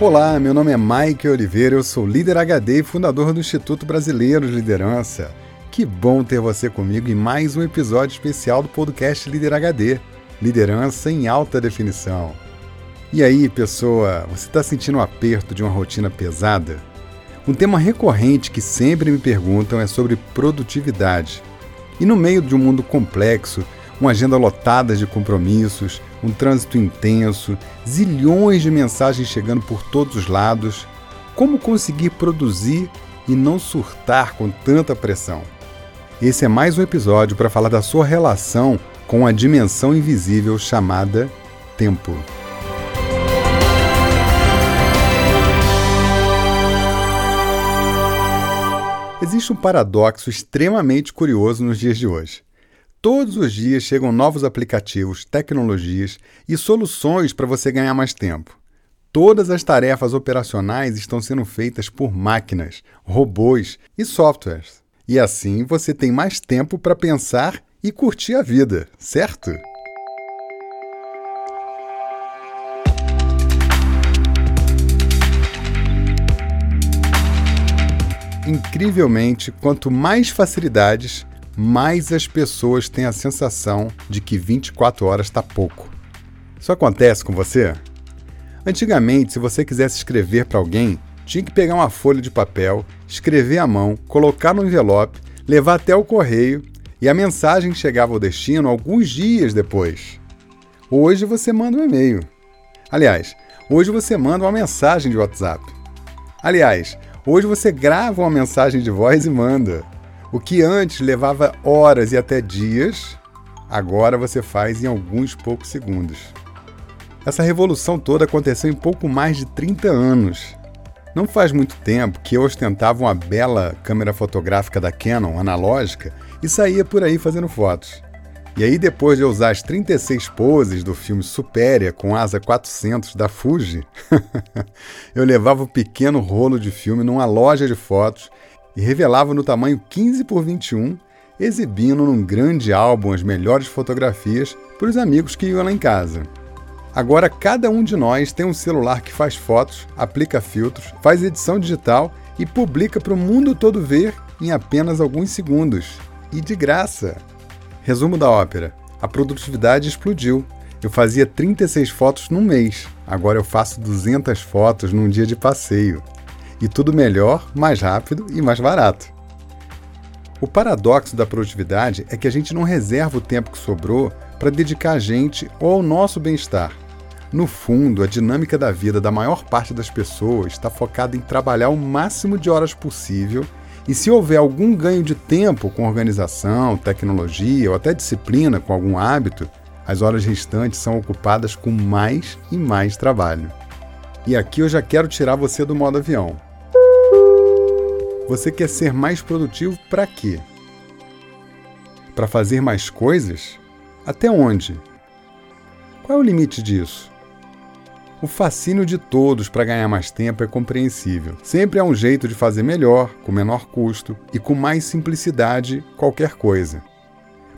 Olá, meu nome é Mike Oliveira, eu sou líder HD e fundador do Instituto Brasileiro de Liderança. Que bom ter você comigo em mais um episódio especial do podcast Líder HD Liderança em Alta Definição. E aí, pessoa, você está sentindo o aperto de uma rotina pesada? Um tema recorrente que sempre me perguntam é sobre produtividade. E no meio de um mundo complexo, uma agenda lotada de compromissos, um trânsito intenso, zilhões de mensagens chegando por todos os lados. Como conseguir produzir e não surtar com tanta pressão? Esse é mais um episódio para falar da sua relação com a dimensão invisível chamada tempo. Existe um paradoxo extremamente curioso nos dias de hoje. Todos os dias chegam novos aplicativos, tecnologias e soluções para você ganhar mais tempo. Todas as tarefas operacionais estão sendo feitas por máquinas, robôs e softwares. E assim você tem mais tempo para pensar e curtir a vida, certo? Incrivelmente, quanto mais facilidades, mais as pessoas têm a sensação de que 24 horas está pouco. Isso acontece com você? Antigamente, se você quisesse escrever para alguém, tinha que pegar uma folha de papel, escrever à mão, colocar no envelope, levar até o correio e a mensagem chegava ao destino alguns dias depois. Hoje você manda um e-mail. Aliás, hoje você manda uma mensagem de WhatsApp. Aliás, hoje você grava uma mensagem de voz e manda. O que antes levava horas e até dias, agora você faz em alguns poucos segundos. Essa revolução toda aconteceu em pouco mais de 30 anos. Não faz muito tempo que eu ostentava uma bela câmera fotográfica da Canon analógica e saía por aí fazendo fotos. E aí, depois de usar as 36 poses do filme Supéria com asa 400 da Fuji, eu levava o pequeno rolo de filme numa loja de fotos e revelava no tamanho 15 por 21, exibindo num grande álbum as melhores fotografias para os amigos que iam lá em casa. Agora cada um de nós tem um celular que faz fotos, aplica filtros, faz edição digital e publica para o mundo todo ver em apenas alguns segundos. E de graça! Resumo da ópera: a produtividade explodiu. Eu fazia 36 fotos num mês, agora eu faço 200 fotos num dia de passeio e tudo melhor, mais rápido e mais barato. O paradoxo da produtividade é que a gente não reserva o tempo que sobrou para dedicar a gente ou ao nosso bem-estar. No fundo, a dinâmica da vida da maior parte das pessoas está focada em trabalhar o máximo de horas possível e se houver algum ganho de tempo com organização, tecnologia ou até disciplina com algum hábito, as horas restantes são ocupadas com mais e mais trabalho. E aqui eu já quero tirar você do modo avião. Você quer ser mais produtivo para quê? Para fazer mais coisas? Até onde? Qual é o limite disso? O fascínio de todos para ganhar mais tempo é compreensível. Sempre há um jeito de fazer melhor, com menor custo e com mais simplicidade qualquer coisa.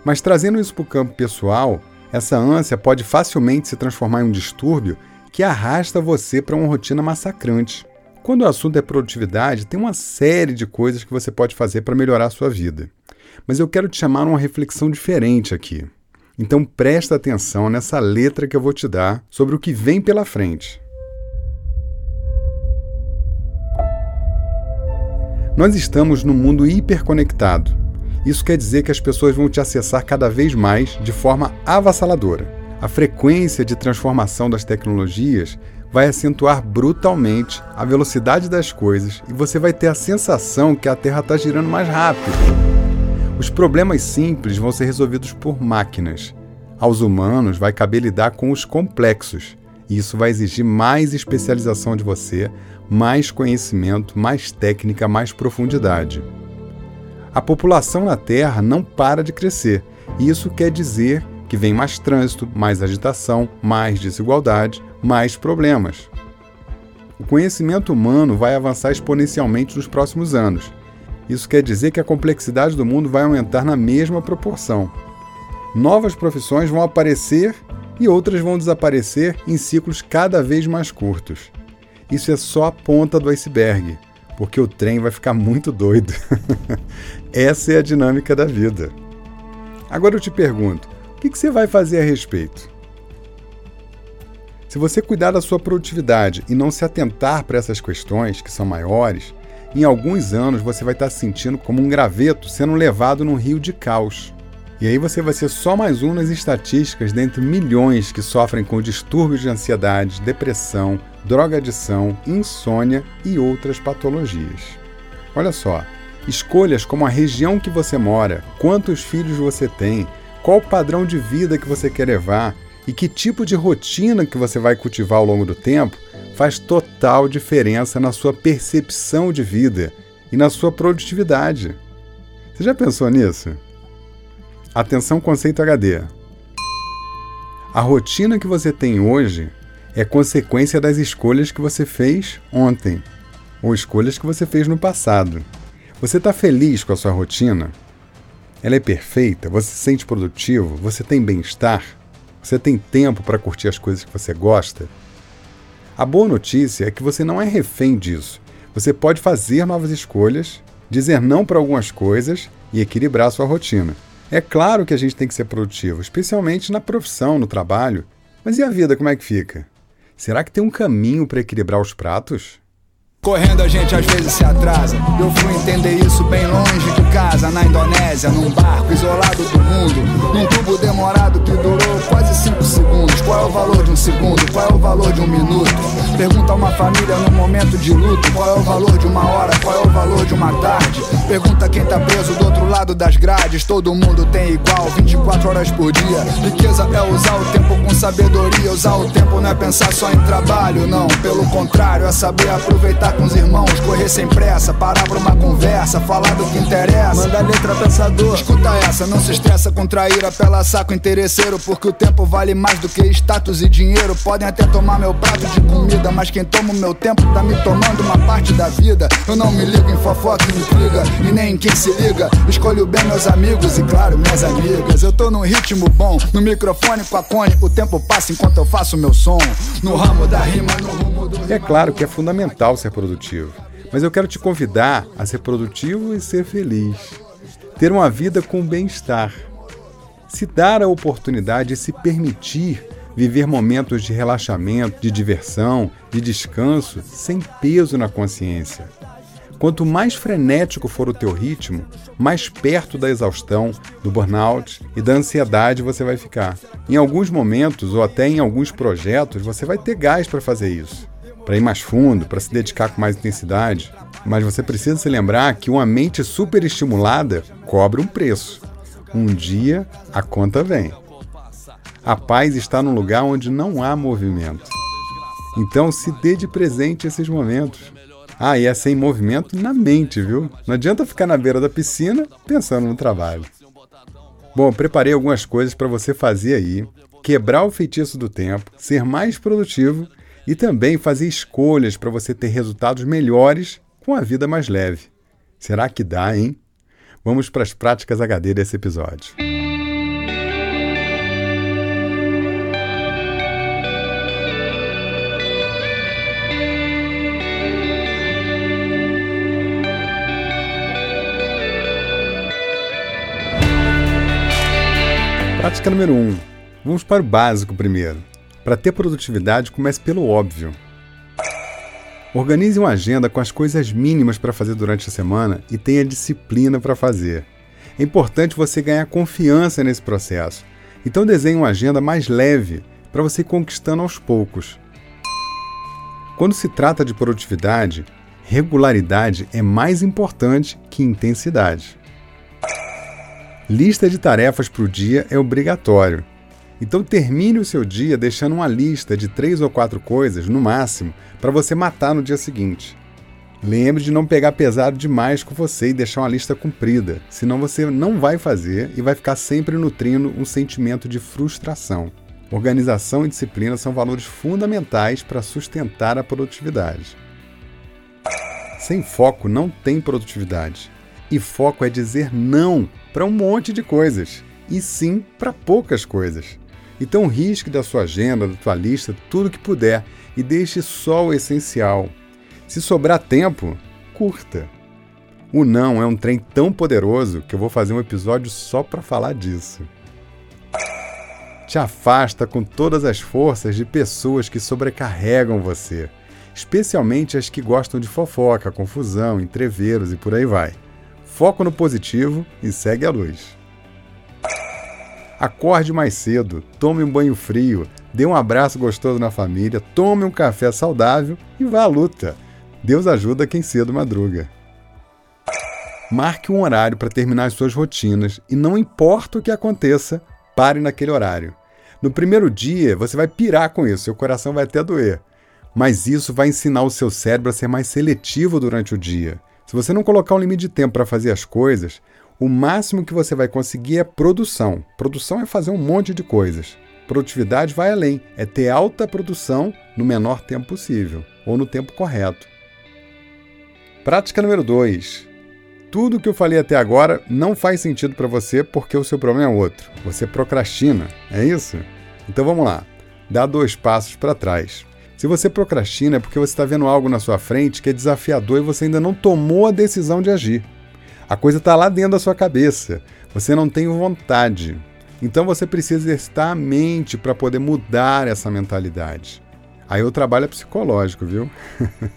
Mas trazendo isso para o campo pessoal, essa ânsia pode facilmente se transformar em um distúrbio que arrasta você para uma rotina massacrante. Quando o assunto é produtividade, tem uma série de coisas que você pode fazer para melhorar a sua vida. Mas eu quero te chamar a uma reflexão diferente aqui. Então presta atenção nessa letra que eu vou te dar sobre o que vem pela frente. Nós estamos num mundo hiperconectado. Isso quer dizer que as pessoas vão te acessar cada vez mais de forma avassaladora. A frequência de transformação das tecnologias vai acentuar brutalmente a velocidade das coisas e você vai ter a sensação que a Terra está girando mais rápido. Os problemas simples vão ser resolvidos por máquinas. Aos humanos vai caber lidar com os complexos, e isso vai exigir mais especialização de você, mais conhecimento, mais técnica, mais profundidade. A população na Terra não para de crescer, e isso quer dizer que vem mais trânsito, mais agitação, mais desigualdade, mais problemas. O conhecimento humano vai avançar exponencialmente nos próximos anos. Isso quer dizer que a complexidade do mundo vai aumentar na mesma proporção. Novas profissões vão aparecer e outras vão desaparecer em ciclos cada vez mais curtos. isso é só a ponta do iceberg, porque o trem vai ficar muito doido. Essa é a dinâmica da vida. Agora eu te pergunto: o que você vai fazer a respeito? Se você cuidar da sua produtividade e não se atentar para essas questões que são maiores, em alguns anos você vai estar se sentindo como um graveto sendo levado num rio de caos. E aí você vai ser só mais um nas estatísticas dentre milhões que sofrem com distúrbios de ansiedade, depressão, drogadição, insônia e outras patologias. Olha só, escolhas como a região que você mora, quantos filhos você tem, qual o padrão de vida que você quer levar e que tipo de rotina que você vai cultivar ao longo do tempo faz total diferença na sua percepção de vida e na sua produtividade. Você já pensou nisso? Atenção conceito HD. A rotina que você tem hoje é consequência das escolhas que você fez ontem ou escolhas que você fez no passado. Você está feliz com a sua rotina? Ela é perfeita? Você se sente produtivo? Você tem bem-estar? Você tem tempo para curtir as coisas que você gosta? A boa notícia é que você não é refém disso. Você pode fazer novas escolhas, dizer não para algumas coisas e equilibrar sua rotina. É claro que a gente tem que ser produtivo, especialmente na profissão, no trabalho. Mas e a vida, como é que fica? Será que tem um caminho para equilibrar os pratos? Correndo a gente às vezes se atrasa. Eu fui entender isso bem longe de casa, na Indonésia, num barco isolado do mundo. Num tubo demorado que durou quase 5 segundos. Qual é o valor de um segundo? Qual é o valor de um minuto? Pergunta a uma família num momento de luto: qual é o valor de uma hora? Qual é o valor de uma tarde? Pergunta quem tá preso do outro lado das grades. Todo mundo tem igual, 24 horas por dia. Riqueza é usar o tempo sabedoria. Usar o tempo não é pensar só em trabalho, não. Pelo contrário, é saber aproveitar com os irmãos, correr sem pressa, parar pra uma conversa, falar do que interessa. Manda letra pensador, escuta essa, não se estressa com trair, apela saco interesseiro, porque o tempo vale mais do que status e dinheiro. Podem até tomar meu prato de comida, mas quem toma o meu tempo tá me tomando uma parte da vida. Eu não me ligo em fofoca e intriga, e nem em quem se liga. Escolho bem meus amigos e, claro, minhas amigas. Eu tô num ritmo bom, no microfone com a cone, o tempo passa enquanto eu faço meu som. No ramo da rima, no rumo do. É claro que é fundamental ser produtivo, mas eu quero te convidar a ser produtivo e ser feliz. Ter uma vida com bem-estar. Se dar a oportunidade de se permitir viver momentos de relaxamento, de diversão, de descanso, sem peso na consciência. Quanto mais frenético for o teu ritmo, mais perto da exaustão, do burnout e da ansiedade você vai ficar. Em alguns momentos ou até em alguns projetos, você vai ter gás para fazer isso para ir mais fundo, para se dedicar com mais intensidade. Mas você precisa se lembrar que uma mente superestimulada cobra um preço. Um dia a conta vem. A paz está num lugar onde não há movimento. Então se dê de presente esses momentos. Ah, e é sem movimento na mente, viu? Não adianta ficar na beira da piscina pensando no trabalho. Bom, preparei algumas coisas para você fazer aí, quebrar o feitiço do tempo, ser mais produtivo e também fazer escolhas para você ter resultados melhores com a vida mais leve. Será que dá, hein? Vamos para as práticas HD desse episódio. Prática número 1. Um. Vamos para o básico primeiro. Para ter produtividade, comece pelo óbvio. Organize uma agenda com as coisas mínimas para fazer durante a semana e tenha disciplina para fazer. É importante você ganhar confiança nesse processo. Então desenhe uma agenda mais leve para você ir conquistando aos poucos. Quando se trata de produtividade, regularidade é mais importante que intensidade. Lista de tarefas para o dia é obrigatório. Então termine o seu dia deixando uma lista de três ou quatro coisas, no máximo, para você matar no dia seguinte. Lembre de não pegar pesado demais com você e deixar uma lista comprida, senão você não vai fazer e vai ficar sempre nutrindo um sentimento de frustração. Organização e disciplina são valores fundamentais para sustentar a produtividade. Sem foco não tem produtividade. E foco é dizer não para um monte de coisas, e sim para poucas coisas. Então risque da sua agenda, da tua lista, tudo que puder e deixe só o essencial. Se sobrar tempo, curta. O não é um trem tão poderoso que eu vou fazer um episódio só para falar disso. Te afasta com todas as forças de pessoas que sobrecarregam você, especialmente as que gostam de fofoca, confusão, entreveros e por aí vai. Foco no positivo e segue a luz. Acorde mais cedo, tome um banho frio, dê um abraço gostoso na família, tome um café saudável e vá à luta. Deus ajuda quem cedo madruga. Marque um horário para terminar as suas rotinas e não importa o que aconteça, pare naquele horário. No primeiro dia, você vai pirar com isso, seu coração vai até doer. Mas isso vai ensinar o seu cérebro a ser mais seletivo durante o dia. Se você não colocar um limite de tempo para fazer as coisas, o máximo que você vai conseguir é produção. Produção é fazer um monte de coisas. Produtividade vai além, é ter alta produção no menor tempo possível, ou no tempo correto. Prática número 2 tudo que eu falei até agora não faz sentido para você porque o seu problema é outro. Você procrastina, é isso? Então vamos lá. Dá dois passos para trás. Se você procrastina é porque você está vendo algo na sua frente que é desafiador e você ainda não tomou a decisão de agir. A coisa está lá dentro da sua cabeça. Você não tem vontade. Então você precisa exercitar a mente para poder mudar essa mentalidade. Aí o trabalho é psicológico, viu?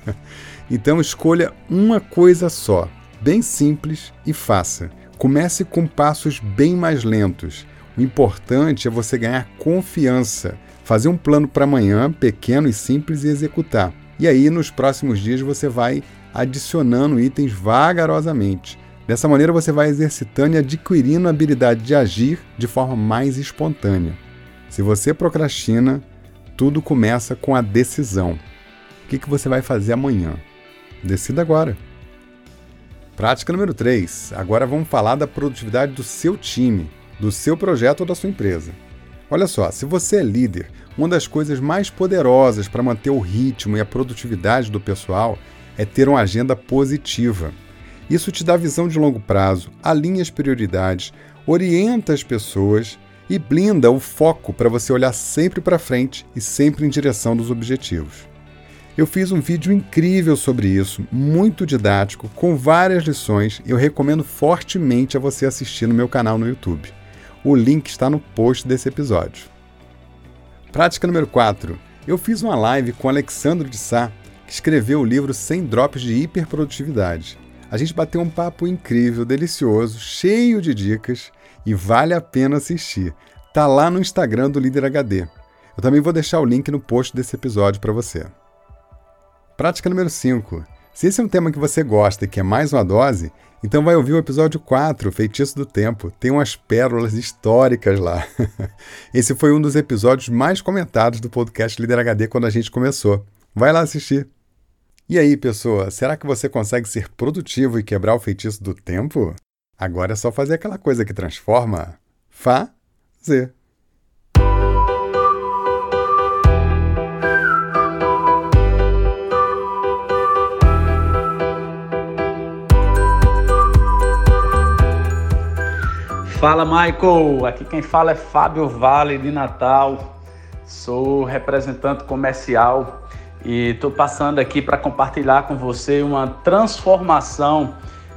então escolha uma coisa só bem simples e faça. Comece com passos bem mais lentos. O importante é você ganhar confiança, fazer um plano para amanhã, pequeno e simples, e executar. E aí, nos próximos dias, você vai adicionando itens vagarosamente. Dessa maneira, você vai exercitando e adquirindo a habilidade de agir de forma mais espontânea. Se você procrastina, tudo começa com a decisão. O que, que você vai fazer amanhã? Decida agora. Prática número 3. Agora vamos falar da produtividade do seu time, do seu projeto ou da sua empresa. Olha só, se você é líder, uma das coisas mais poderosas para manter o ritmo e a produtividade do pessoal é ter uma agenda positiva. Isso te dá visão de longo prazo, alinha as prioridades, orienta as pessoas e blinda o foco para você olhar sempre para frente e sempre em direção dos objetivos. Eu fiz um vídeo incrível sobre isso, muito didático, com várias lições, e eu recomendo fortemente a você assistir no meu canal no YouTube. O link está no post desse episódio. Prática número 4. Eu fiz uma live com Alexandre de Sá, que escreveu o livro 100 Drops de Hiperprodutividade. A gente bateu um papo incrível, delicioso, cheio de dicas e vale a pena assistir. Tá lá no Instagram do Líder HD. Eu também vou deixar o link no post desse episódio para você. Prática número 5. Se esse é um tema que você gosta e quer mais uma dose, então vai ouvir o episódio 4, Feitiço do Tempo. Tem umas pérolas históricas lá. Esse foi um dos episódios mais comentados do podcast Líder HD quando a gente começou. Vai lá assistir. E aí, pessoa, será que você consegue ser produtivo e quebrar o feitiço do tempo? Agora é só fazer aquela coisa que transforma. Fazer. Fala Michael, aqui quem fala é Fábio Vale de Natal, sou representante comercial e estou passando aqui para compartilhar com você uma transformação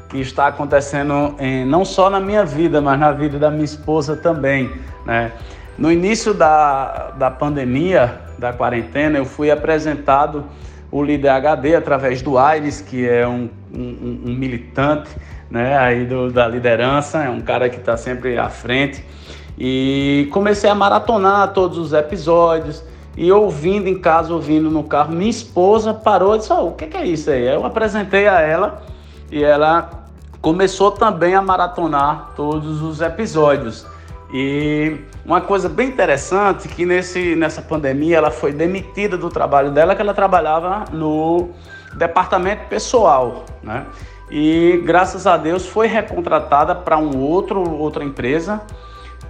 que está acontecendo em, não só na minha vida, mas na vida da minha esposa também. Né? No início da, da pandemia, da quarentena, eu fui apresentado o líder HD através do Aires, que é um, um, um militante né, aí do, da liderança, é um cara que está sempre à frente. E comecei a maratonar todos os episódios e ouvindo em casa, ouvindo no carro. Minha esposa parou e disse: oh, O que, que é isso aí? Eu apresentei a ela e ela começou também a maratonar todos os episódios. E uma coisa bem interessante que nesse, nessa pandemia ela foi demitida do trabalho dela, que ela trabalhava no departamento pessoal, né? E graças a Deus foi recontratada para um outro outra empresa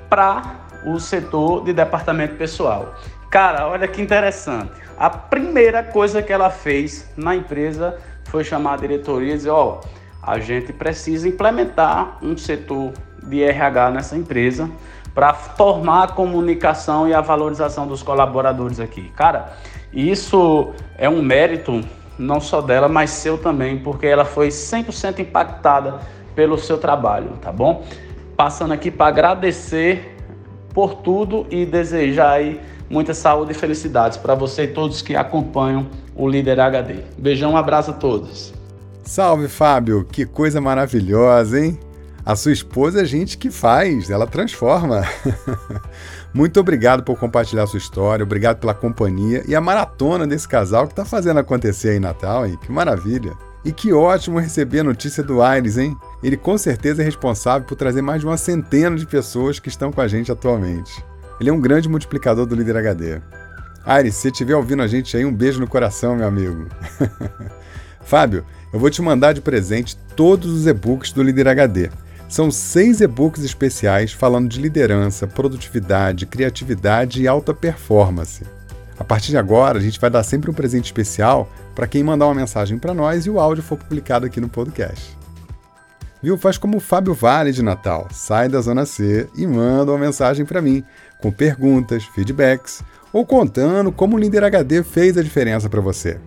para o setor de departamento pessoal. Cara, olha que interessante. A primeira coisa que ela fez na empresa foi chamar a diretoria e dizer: ó, oh, a gente precisa implementar um setor de RH nessa empresa para formar a comunicação e a valorização dos colaboradores aqui. Cara, isso é um mérito não só dela, mas seu também, porque ela foi 100% impactada pelo seu trabalho, tá bom? Passando aqui para agradecer por tudo e desejar aí muita saúde e felicidades para você e todos que acompanham o Líder HD. Beijão, um abraço a todos. Salve, Fábio! Que coisa maravilhosa, hein? A sua esposa é gente que faz, ela transforma. Muito obrigado por compartilhar sua história, obrigado pela companhia e a maratona desse casal que está fazendo acontecer aí em Natal, hein? Que maravilha! E que ótimo receber a notícia do Aires, hein? Ele com certeza é responsável por trazer mais de uma centena de pessoas que estão com a gente atualmente. Ele é um grande multiplicador do Líder HD. Aires, se estiver ouvindo a gente aí, um beijo no coração, meu amigo. Fábio, eu vou te mandar de presente todos os e-books do Líder HD. São seis e-books especiais falando de liderança, produtividade, criatividade e alta performance. A partir de agora, a gente vai dar sempre um presente especial para quem mandar uma mensagem para nós e o áudio for publicado aqui no podcast. Viu? Faz como o Fábio Vale de Natal. Sai da Zona C e manda uma mensagem para mim, com perguntas, feedbacks ou contando como o Líder HD fez a diferença para você.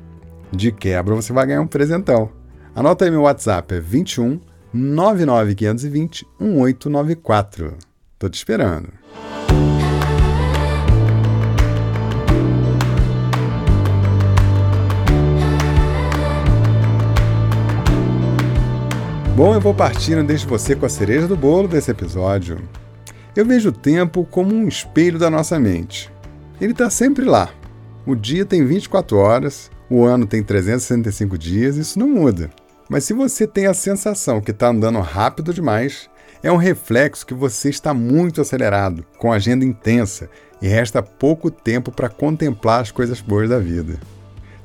De quebra, você vai ganhar um presentão. Anota aí meu WhatsApp, é 21 99520 1894. Tô te esperando. Bom, eu vou partindo desde você com a cereja do bolo desse episódio. Eu vejo o tempo como um espelho da nossa mente. Ele está sempre lá. O dia tem 24 horas, o ano tem 365 dias, isso não muda. Mas se você tem a sensação que está andando rápido demais, é um reflexo que você está muito acelerado, com agenda intensa e resta pouco tempo para contemplar as coisas boas da vida.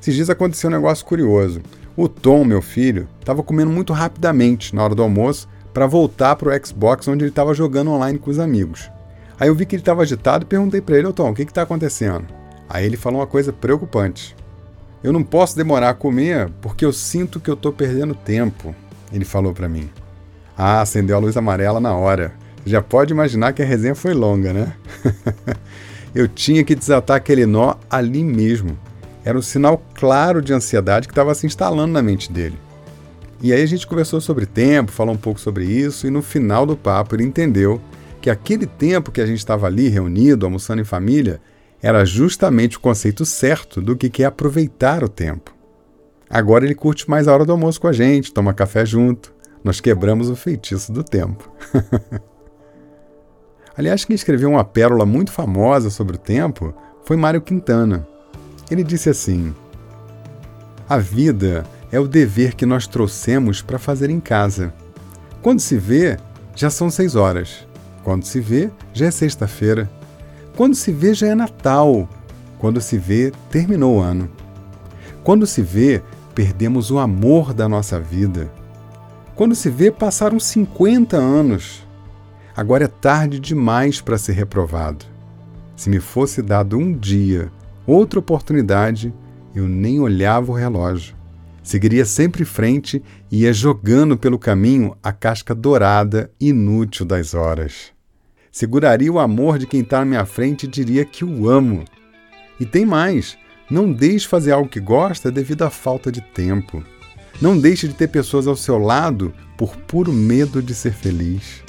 Esses dias aconteceu um negócio curioso. O Tom, meu filho, estava comendo muito rapidamente na hora do almoço para voltar para o Xbox onde ele estava jogando online com os amigos. Aí eu vi que ele estava agitado e perguntei para ele: Ô Tom, o que está acontecendo? Aí ele falou uma coisa preocupante. Eu não posso demorar a comer porque eu sinto que eu estou perdendo tempo, ele falou para mim. Ah, acendeu a luz amarela na hora. Já pode imaginar que a resenha foi longa, né? eu tinha que desatar aquele nó ali mesmo. Era um sinal claro de ansiedade que estava se instalando na mente dele. E aí a gente conversou sobre tempo, falou um pouco sobre isso, e no final do papo ele entendeu que aquele tempo que a gente estava ali reunido, almoçando em família, era justamente o conceito certo do que é aproveitar o tempo. Agora ele curte mais a hora do almoço com a gente, toma café junto. Nós quebramos o feitiço do tempo. Aliás, quem escreveu uma pérola muito famosa sobre o tempo foi Mário Quintana. Ele disse assim: A vida é o dever que nós trouxemos para fazer em casa. Quando se vê, já são seis horas. Quando se vê, já é sexta-feira. Quando se vê, já é Natal. Quando se vê, terminou o ano. Quando se vê, perdemos o amor da nossa vida. Quando se vê, passaram 50 anos. Agora é tarde demais para ser reprovado. Se me fosse dado um dia, outra oportunidade, eu nem olhava o relógio. Seguiria sempre em frente e ia jogando pelo caminho a casca dourada inútil das horas seguraria o amor de quem está na minha frente e diria que o amo. E tem mais: não deixe fazer algo que gosta devido à falta de tempo. Não deixe de ter pessoas ao seu lado por puro medo de ser feliz.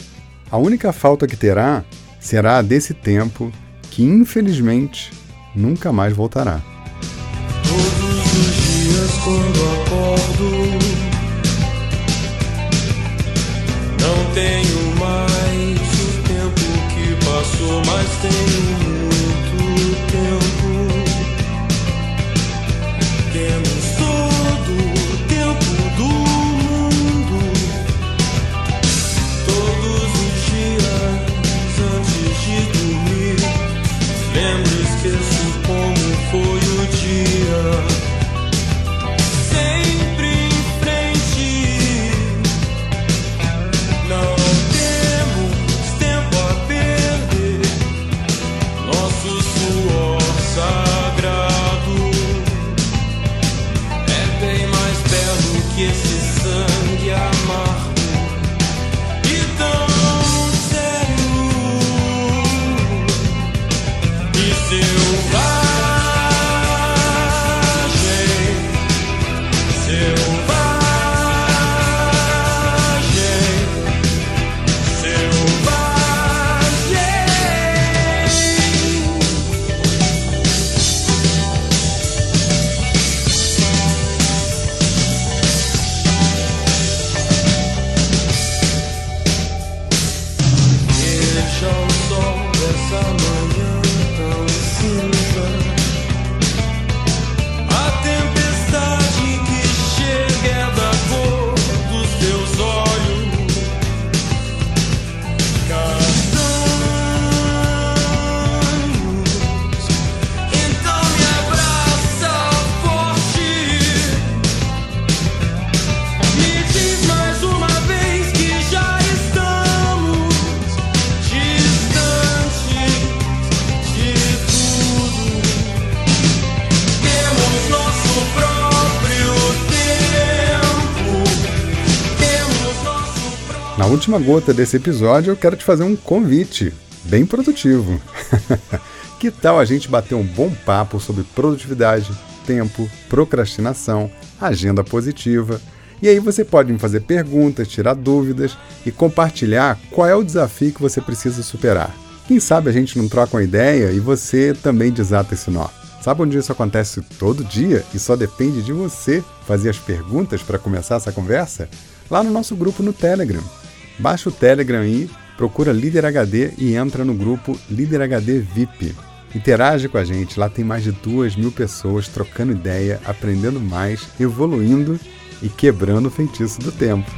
A única falta que terá será a desse tempo que, infelizmente, nunca mais voltará. Todos os dias quando acordo, não tenho passou, mas tenho última gota desse episódio, eu quero te fazer um convite bem produtivo. que tal a gente bater um bom papo sobre produtividade, tempo, procrastinação, agenda positiva? E aí você pode me fazer perguntas, tirar dúvidas e compartilhar qual é o desafio que você precisa superar. Quem sabe a gente não troca uma ideia e você também desata esse nó. Sabe onde isso acontece todo dia e só depende de você fazer as perguntas para começar essa conversa? Lá no nosso grupo no Telegram. Baixa o Telegram aí, procura Líder HD e entra no grupo Líder HD VIP. Interage com a gente, lá tem mais de duas mil pessoas trocando ideia, aprendendo mais, evoluindo e quebrando o feitiço do tempo.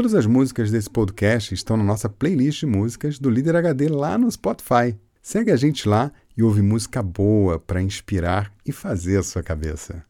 Todas as músicas desse podcast estão na nossa playlist de músicas do Líder HD lá no Spotify. Segue a gente lá e ouve música boa para inspirar e fazer a sua cabeça.